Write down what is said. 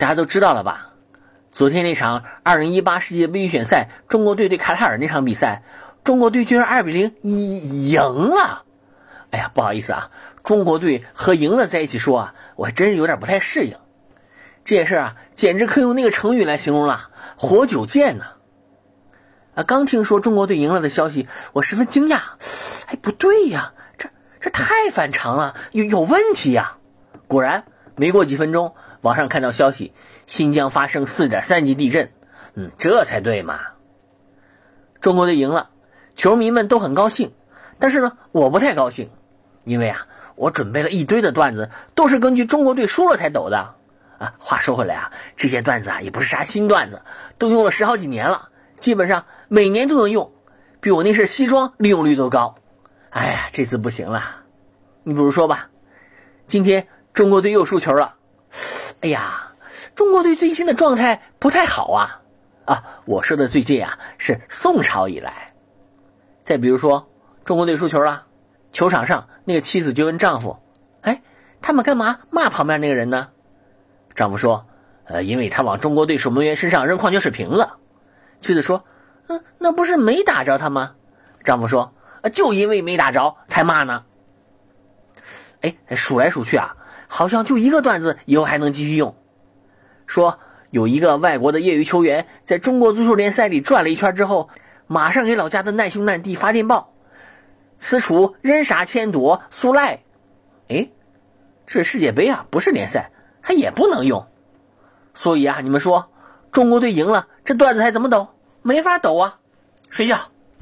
大家都知道了吧？昨天那场2018世界杯预选赛，中国队对卡塔尔那场比赛，中国队居然2比0赢了。哎呀，不好意思啊，中国队和赢了在一起说啊，我还真是有点不太适应。这件事啊，简直可以用那个成语来形容了，活久见呢。啊，刚听说中国队赢了的消息，我十分惊讶。哎，不对呀，这这太反常了，有有问题呀！果然，没过几分钟，网上看到消息，新疆发生四点三级地震。嗯，这才对嘛。中国队赢了，球迷们都很高兴，但是呢，我不太高兴，因为啊，我准备了一堆的段子，都是根据中国队输了才抖的。啊，话说回来啊，这些段子啊也不是啥新段子，都用了十好几年了，基本上每年都能用，比我那身西装利用率都高。哎呀，这次不行了。你比如说吧，今天中国队又输球了。哎呀，中国队最近的状态不太好啊。啊，我说的最近啊是宋朝以来。再比如说，中国队输球了，球场上那个妻子就问丈夫：“哎，他们干嘛骂旁边那个人呢？”丈夫说：“呃，因为他往中国队守门员身上扔矿泉水瓶子。”妻子说：“嗯，那不是没打着他吗？”丈夫说：“就因为没打着才骂呢。”哎，数来数去啊，好像就一个段子以后还能继续用。说有一个外国的业余球员在中国足球联赛里转了一圈之后，马上给老家的难兄难弟发电报：“此处人傻钱多，速来！”哎，这世界杯啊，不是联赛。他也不能用，所以啊，你们说中国队赢了，这段子还怎么抖？没法抖啊！睡觉。